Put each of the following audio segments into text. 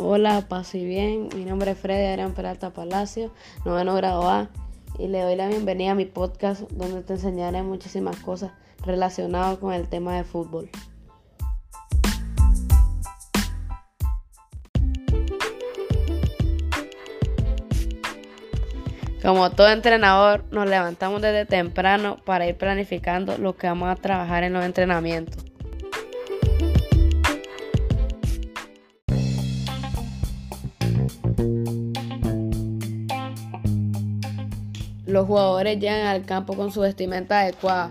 Hola, paz y bien. Mi nombre es Freddy Adrián Peralta Palacio, noveno grado A, y le doy la bienvenida a mi podcast donde te enseñaré muchísimas cosas relacionadas con el tema de fútbol. Como todo entrenador, nos levantamos desde temprano para ir planificando lo que vamos a trabajar en los entrenamientos. Los jugadores llegan al campo con su vestimenta adecuada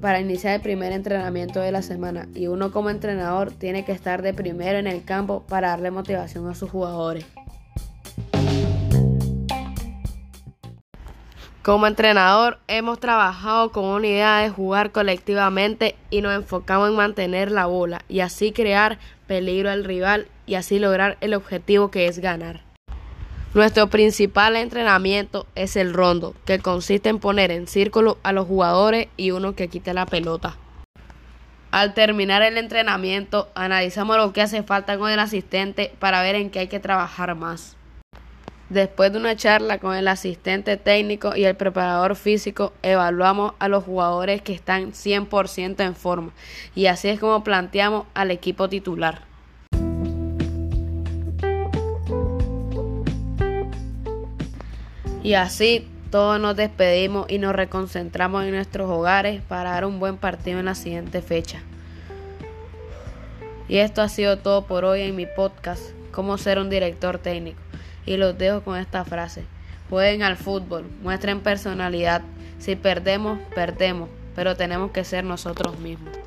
para iniciar el primer entrenamiento de la semana y uno como entrenador tiene que estar de primero en el campo para darle motivación a sus jugadores. Como entrenador hemos trabajado con una idea de jugar colectivamente y nos enfocamos en mantener la bola y así crear peligro al rival y así lograr el objetivo que es ganar. Nuestro principal entrenamiento es el rondo, que consiste en poner en círculo a los jugadores y uno que quite la pelota. Al terminar el entrenamiento, analizamos lo que hace falta con el asistente para ver en qué hay que trabajar más. Después de una charla con el asistente técnico y el preparador físico, evaluamos a los jugadores que están 100% en forma y así es como planteamos al equipo titular. Y así todos nos despedimos y nos reconcentramos en nuestros hogares para dar un buen partido en la siguiente fecha. Y esto ha sido todo por hoy en mi podcast, Cómo ser un director técnico. Y los dejo con esta frase. Jueguen al fútbol, muestren personalidad. Si perdemos, perdemos, pero tenemos que ser nosotros mismos.